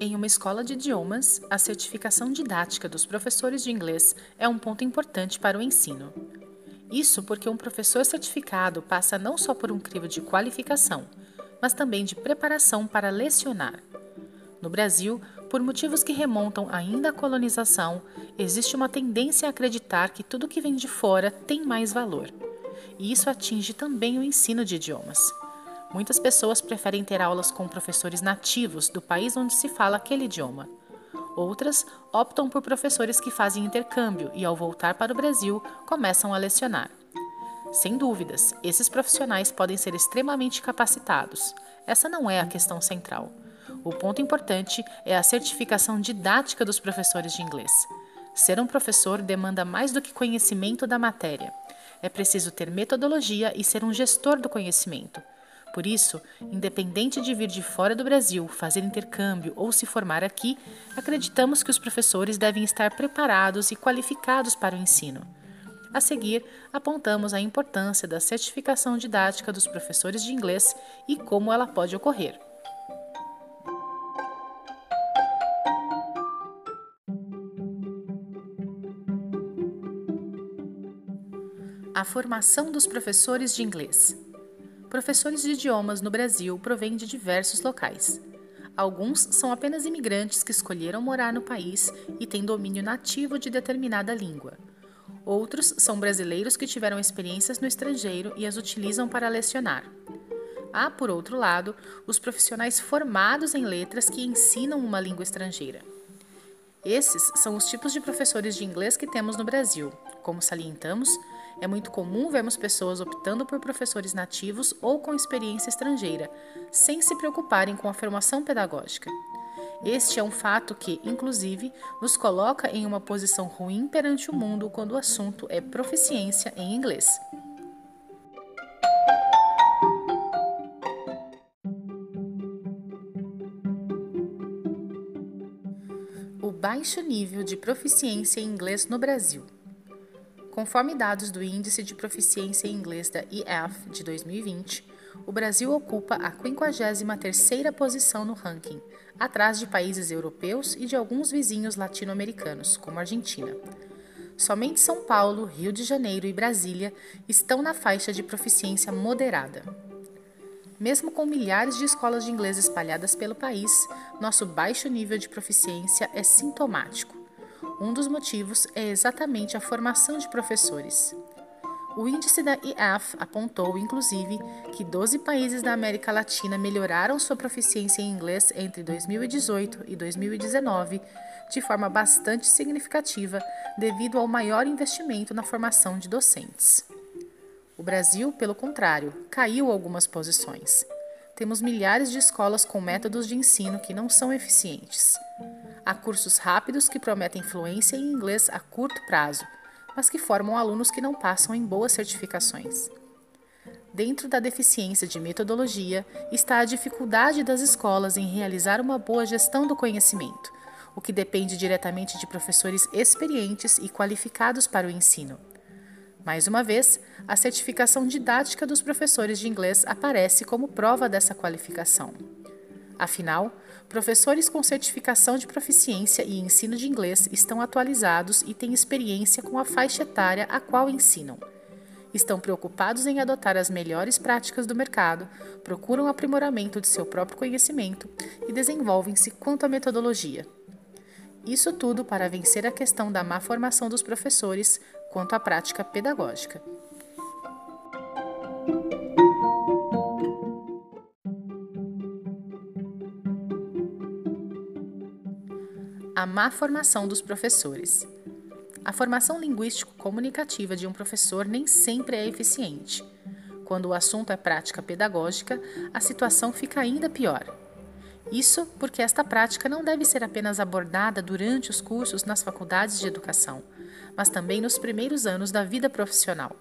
Em uma escola de idiomas, a certificação didática dos professores de inglês é um ponto importante para o ensino. Isso porque um professor certificado passa não só por um crivo de qualificação, mas também de preparação para lecionar. No Brasil, por motivos que remontam ainda à colonização, existe uma tendência a acreditar que tudo que vem de fora tem mais valor. E isso atinge também o ensino de idiomas. Muitas pessoas preferem ter aulas com professores nativos do país onde se fala aquele idioma. Outras optam por professores que fazem intercâmbio e, ao voltar para o Brasil, começam a lecionar. Sem dúvidas, esses profissionais podem ser extremamente capacitados. Essa não é a questão central. O ponto importante é a certificação didática dos professores de inglês. Ser um professor demanda mais do que conhecimento da matéria. É preciso ter metodologia e ser um gestor do conhecimento. Por isso, independente de vir de fora do Brasil, fazer intercâmbio ou se formar aqui, acreditamos que os professores devem estar preparados e qualificados para o ensino. A seguir, apontamos a importância da certificação didática dos professores de inglês e como ela pode ocorrer. A formação dos professores de inglês. Professores de idiomas no Brasil provêm de diversos locais. Alguns são apenas imigrantes que escolheram morar no país e têm domínio nativo de determinada língua. Outros são brasileiros que tiveram experiências no estrangeiro e as utilizam para lecionar. Há, por outro lado, os profissionais formados em letras que ensinam uma língua estrangeira. Esses são os tipos de professores de inglês que temos no Brasil. Como salientamos, é muito comum vermos pessoas optando por professores nativos ou com experiência estrangeira, sem se preocuparem com a formação pedagógica. Este é um fato que, inclusive, nos coloca em uma posição ruim perante o mundo quando o assunto é proficiência em inglês. O baixo nível de proficiência em inglês no Brasil. Conforme dados do Índice de Proficiência em Inglês da EF de 2020, o Brasil ocupa a 53ª posição no ranking, atrás de países europeus e de alguns vizinhos latino-americanos, como Argentina. Somente São Paulo, Rio de Janeiro e Brasília estão na faixa de proficiência moderada. Mesmo com milhares de escolas de inglês espalhadas pelo país, nosso baixo nível de proficiência é sintomático. Um dos motivos é exatamente a formação de professores. O índice da IAF apontou, inclusive, que 12 países da América Latina melhoraram sua proficiência em inglês entre 2018 e 2019 de forma bastante significativa devido ao maior investimento na formação de docentes. O Brasil, pelo contrário, caiu algumas posições. Temos milhares de escolas com métodos de ensino que não são eficientes. Há cursos rápidos que prometem fluência em inglês a curto prazo, mas que formam alunos que não passam em boas certificações. Dentro da deficiência de metodologia está a dificuldade das escolas em realizar uma boa gestão do conhecimento, o que depende diretamente de professores experientes e qualificados para o ensino. Mais uma vez, a certificação didática dos professores de inglês aparece como prova dessa qualificação. Afinal, professores com certificação de proficiência e ensino de inglês estão atualizados e têm experiência com a faixa etária a qual ensinam. Estão preocupados em adotar as melhores práticas do mercado, procuram aprimoramento de seu próprio conhecimento e desenvolvem-se quanto à metodologia. Isso tudo para vencer a questão da má formação dos professores quanto à prática pedagógica. Má formação dos professores. A formação linguístico-comunicativa de um professor nem sempre é eficiente. Quando o assunto é prática pedagógica, a situação fica ainda pior. Isso porque esta prática não deve ser apenas abordada durante os cursos nas faculdades de educação, mas também nos primeiros anos da vida profissional.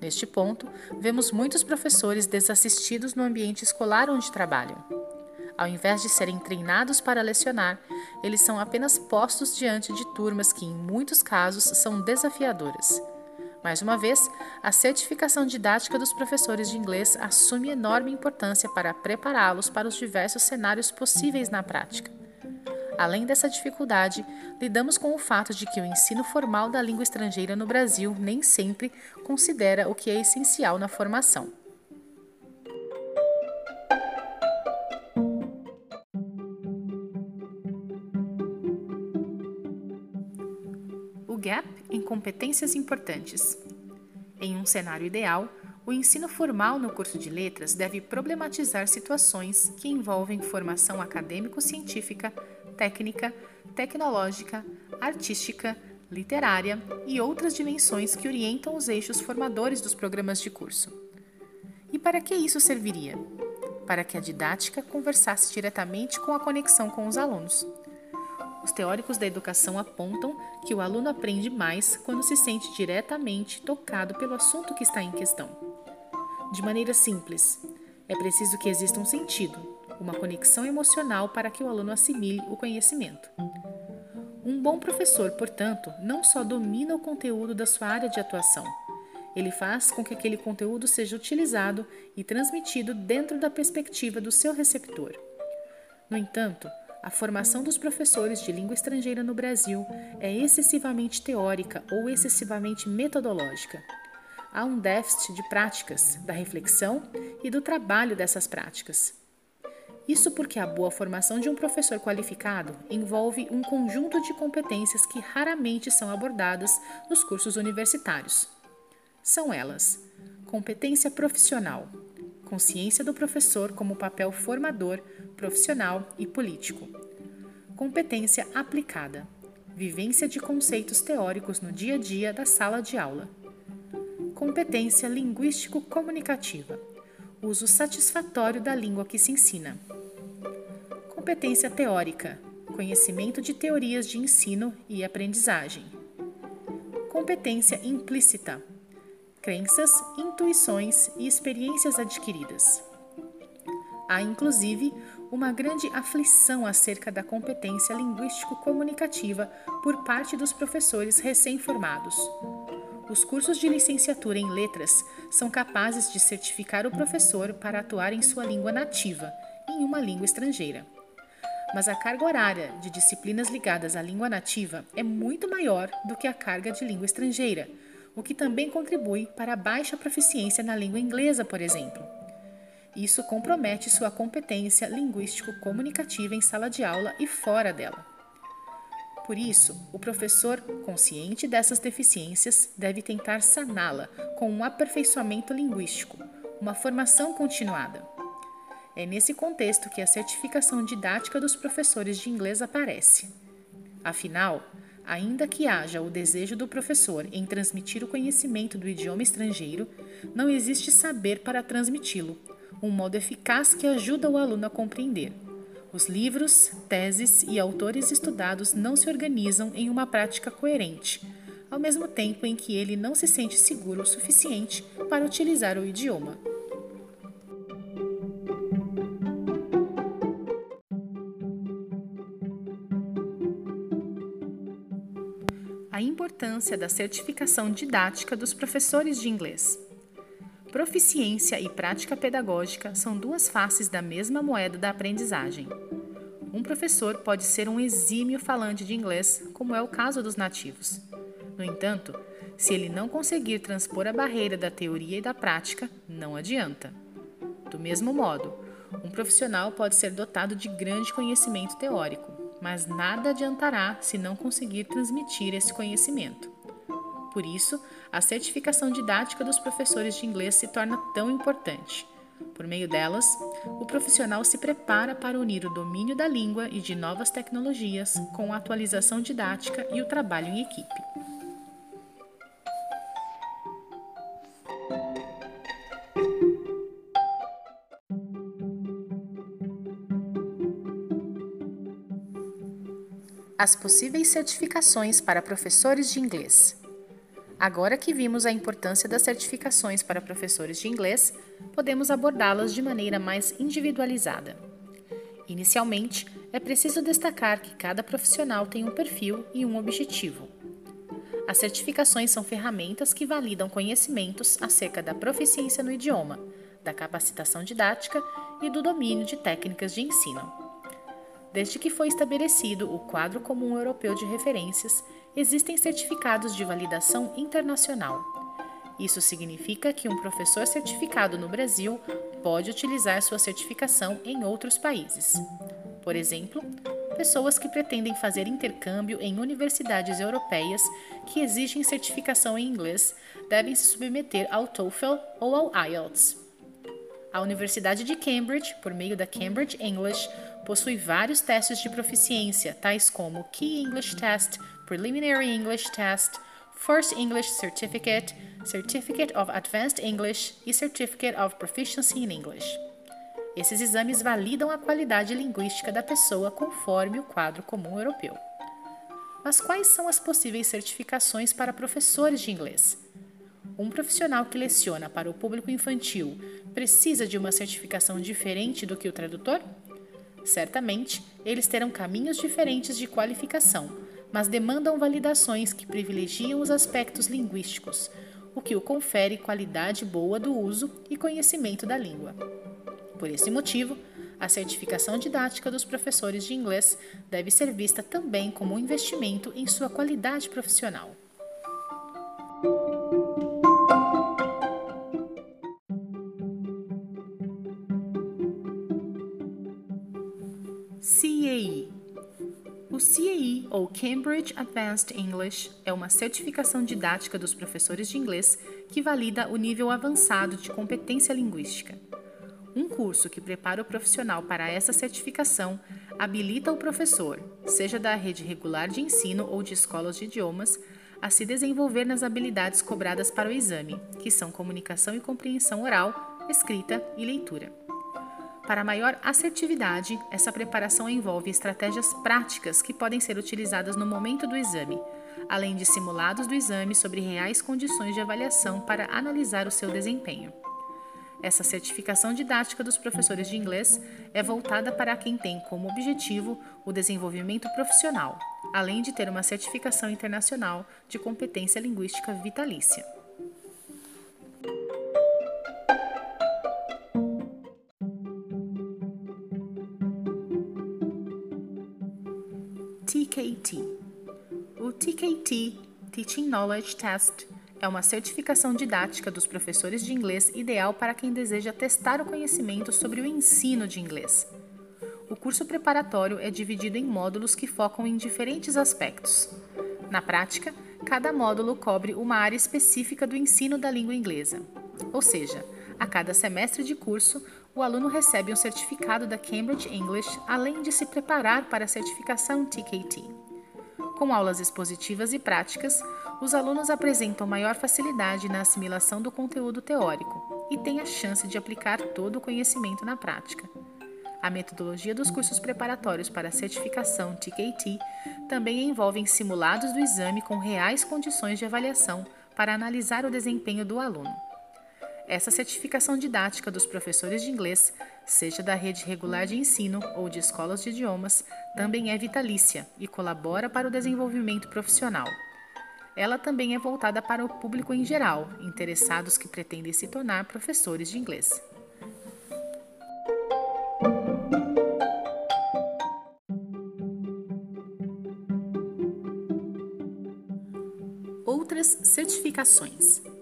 Neste ponto, vemos muitos professores desassistidos no ambiente escolar onde trabalham. Ao invés de serem treinados para lecionar, eles são apenas postos diante de turmas que, em muitos casos, são desafiadoras. Mais uma vez, a certificação didática dos professores de inglês assume enorme importância para prepará-los para os diversos cenários possíveis na prática. Além dessa dificuldade, lidamos com o fato de que o ensino formal da língua estrangeira no Brasil nem sempre considera o que é essencial na formação. Gap em competências importantes. Em um cenário ideal, o ensino formal no curso de letras deve problematizar situações que envolvem formação acadêmico-científica, técnica, tecnológica, artística, literária e outras dimensões que orientam os eixos formadores dos programas de curso. E para que isso serviria? Para que a didática conversasse diretamente com a conexão com os alunos. Os teóricos da educação apontam que o aluno aprende mais quando se sente diretamente tocado pelo assunto que está em questão de maneira simples. É preciso que exista um sentido, uma conexão emocional para que o aluno assimile o conhecimento. Um bom professor, portanto, não só domina o conteúdo da sua área de atuação, ele faz com que aquele conteúdo seja utilizado e transmitido dentro da perspectiva do seu receptor. No entanto, a formação dos professores de língua estrangeira no Brasil é excessivamente teórica ou excessivamente metodológica há um déficit de práticas, da reflexão e do trabalho dessas práticas. Isso porque a boa formação de um professor qualificado envolve um conjunto de competências que raramente são abordadas nos cursos universitários. São elas: competência profissional, consciência do professor como papel formador, profissional e político. Competência aplicada, vivência de conceitos teóricos no dia a dia da sala de aula competência linguístico-comunicativa, uso satisfatório da língua que se ensina. Competência teórica, conhecimento de teorias de ensino e aprendizagem. Competência implícita, crenças, intuições e experiências adquiridas. Há, inclusive, uma grande aflição acerca da competência linguístico-comunicativa por parte dos professores recém-formados os cursos de licenciatura em letras são capazes de certificar o professor para atuar em sua língua nativa, em uma língua estrangeira. Mas a carga horária de disciplinas ligadas à língua nativa é muito maior do que a carga de língua estrangeira, o que também contribui para a baixa proficiência na língua inglesa, por exemplo. Isso compromete sua competência linguístico-comunicativa em sala de aula e fora dela. Por isso, o professor, consciente dessas deficiências, deve tentar saná-la com um aperfeiçoamento linguístico, uma formação continuada. É nesse contexto que a certificação didática dos professores de inglês aparece. Afinal, ainda que haja o desejo do professor em transmitir o conhecimento do idioma estrangeiro, não existe saber para transmiti-lo, um modo eficaz que ajuda o aluno a compreender. Os livros, teses e autores estudados não se organizam em uma prática coerente, ao mesmo tempo em que ele não se sente seguro o suficiente para utilizar o idioma. A importância da certificação didática dos professores de inglês. Proficiência e prática pedagógica são duas faces da mesma moeda da aprendizagem. Um professor pode ser um exímio falante de inglês, como é o caso dos nativos. No entanto, se ele não conseguir transpor a barreira da teoria e da prática, não adianta. Do mesmo modo, um profissional pode ser dotado de grande conhecimento teórico, mas nada adiantará se não conseguir transmitir esse conhecimento. Por isso, a certificação didática dos professores de inglês se torna tão importante. Por meio delas, o profissional se prepara para unir o domínio da língua e de novas tecnologias com a atualização didática e o trabalho em equipe. As possíveis certificações para professores de inglês. Agora que vimos a importância das certificações para professores de inglês, podemos abordá-las de maneira mais individualizada. Inicialmente, é preciso destacar que cada profissional tem um perfil e um objetivo. As certificações são ferramentas que validam conhecimentos acerca da proficiência no idioma, da capacitação didática e do domínio de técnicas de ensino. Desde que foi estabelecido o Quadro Comum Europeu de Referências, existem certificados de validação internacional. Isso significa que um professor certificado no Brasil pode utilizar sua certificação em outros países. Por exemplo, pessoas que pretendem fazer intercâmbio em universidades europeias que exigem certificação em inglês devem se submeter ao TOEFL ou ao IELTS. A Universidade de Cambridge, por meio da Cambridge English, possui vários testes de proficiência, tais como Key English Test, Preliminary English Test, First English Certificate, Certificate of Advanced English e Certificate of Proficiency in English. Esses exames validam a qualidade linguística da pessoa conforme o quadro comum europeu. Mas quais são as possíveis certificações para professores de inglês? Um profissional que leciona para o público infantil precisa de uma certificação diferente do que o tradutor? Certamente, eles terão caminhos diferentes de qualificação, mas demandam validações que privilegiam os aspectos linguísticos, o que o confere qualidade boa do uso e conhecimento da língua. Por esse motivo, a certificação didática dos professores de inglês deve ser vista também como um investimento em sua qualidade profissional. CAE o CAE, ou Cambridge Advanced English, é uma certificação didática dos professores de inglês que valida o nível avançado de competência linguística. Um curso que prepara o profissional para essa certificação habilita o professor, seja da rede regular de ensino ou de escolas de idiomas, a se desenvolver nas habilidades cobradas para o exame, que são comunicação e compreensão oral, escrita e leitura. Para maior assertividade, essa preparação envolve estratégias práticas que podem ser utilizadas no momento do exame, além de simulados do exame sobre reais condições de avaliação para analisar o seu desempenho. Essa certificação didática dos professores de inglês é voltada para quem tem como objetivo o desenvolvimento profissional, além de ter uma certificação internacional de competência linguística vitalícia. TKT. O TKT, Teaching Knowledge Test, é uma certificação didática dos professores de inglês ideal para quem deseja testar o conhecimento sobre o ensino de inglês. O curso preparatório é dividido em módulos que focam em diferentes aspectos. Na prática, cada módulo cobre uma área específica do ensino da língua inglesa. Ou seja, a cada semestre de curso, o aluno recebe um certificado da Cambridge English, além de se preparar para a certificação TKT. Com aulas expositivas e práticas, os alunos apresentam maior facilidade na assimilação do conteúdo teórico e têm a chance de aplicar todo o conhecimento na prática. A metodologia dos cursos preparatórios para a certificação TKT também envolve simulados do exame com reais condições de avaliação para analisar o desempenho do aluno. Essa certificação didática dos professores de inglês, seja da rede regular de ensino ou de escolas de idiomas, também é vitalícia e colabora para o desenvolvimento profissional. Ela também é voltada para o público em geral, interessados que pretendem se tornar professores de inglês. Outras certificações.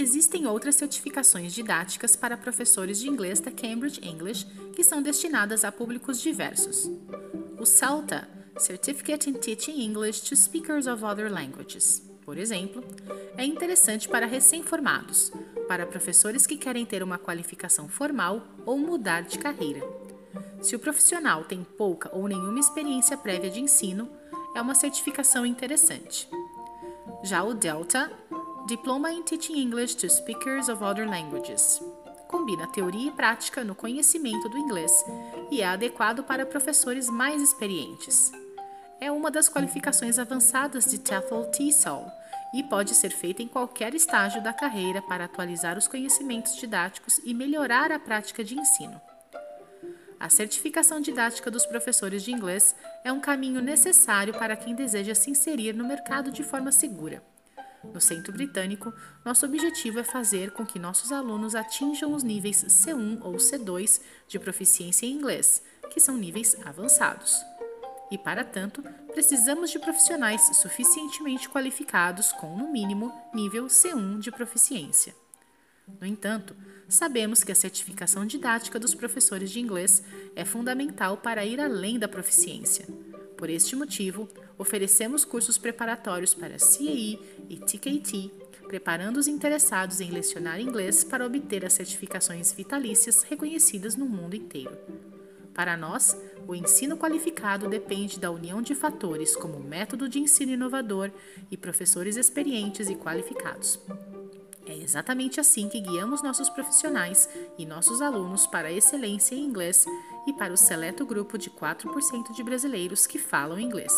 Existem outras certificações didáticas para professores de inglês da Cambridge English que são destinadas a públicos diversos. O CELTA, Certificate in Teaching English to Speakers of Other Languages, por exemplo, é interessante para recém-formados, para professores que querem ter uma qualificação formal ou mudar de carreira. Se o profissional tem pouca ou nenhuma experiência prévia de ensino, é uma certificação interessante. Já o Delta Diploma in Teaching English to Speakers of Other Languages. Combina teoria e prática no conhecimento do inglês e é adequado para professores mais experientes. É uma das qualificações avançadas de TEFL TESOL e pode ser feita em qualquer estágio da carreira para atualizar os conhecimentos didáticos e melhorar a prática de ensino. A certificação didática dos professores de inglês é um caminho necessário para quem deseja se inserir no mercado de forma segura. No Centro Britânico, nosso objetivo é fazer com que nossos alunos atinjam os níveis C1 ou C2 de proficiência em inglês, que são níveis avançados. E, para tanto, precisamos de profissionais suficientemente qualificados com, no mínimo, nível C1 de proficiência. No entanto, sabemos que a certificação didática dos professores de inglês é fundamental para ir além da proficiência. Por este motivo, oferecemos cursos preparatórios para CAE e TKT, preparando os interessados em lecionar inglês para obter as certificações vitalícias reconhecidas no mundo inteiro. Para nós, o ensino qualificado depende da união de fatores como método de ensino inovador e professores experientes e qualificados. É exatamente assim que guiamos nossos profissionais e nossos alunos para a excelência em inglês e para o seleto grupo de 4% de brasileiros que falam inglês.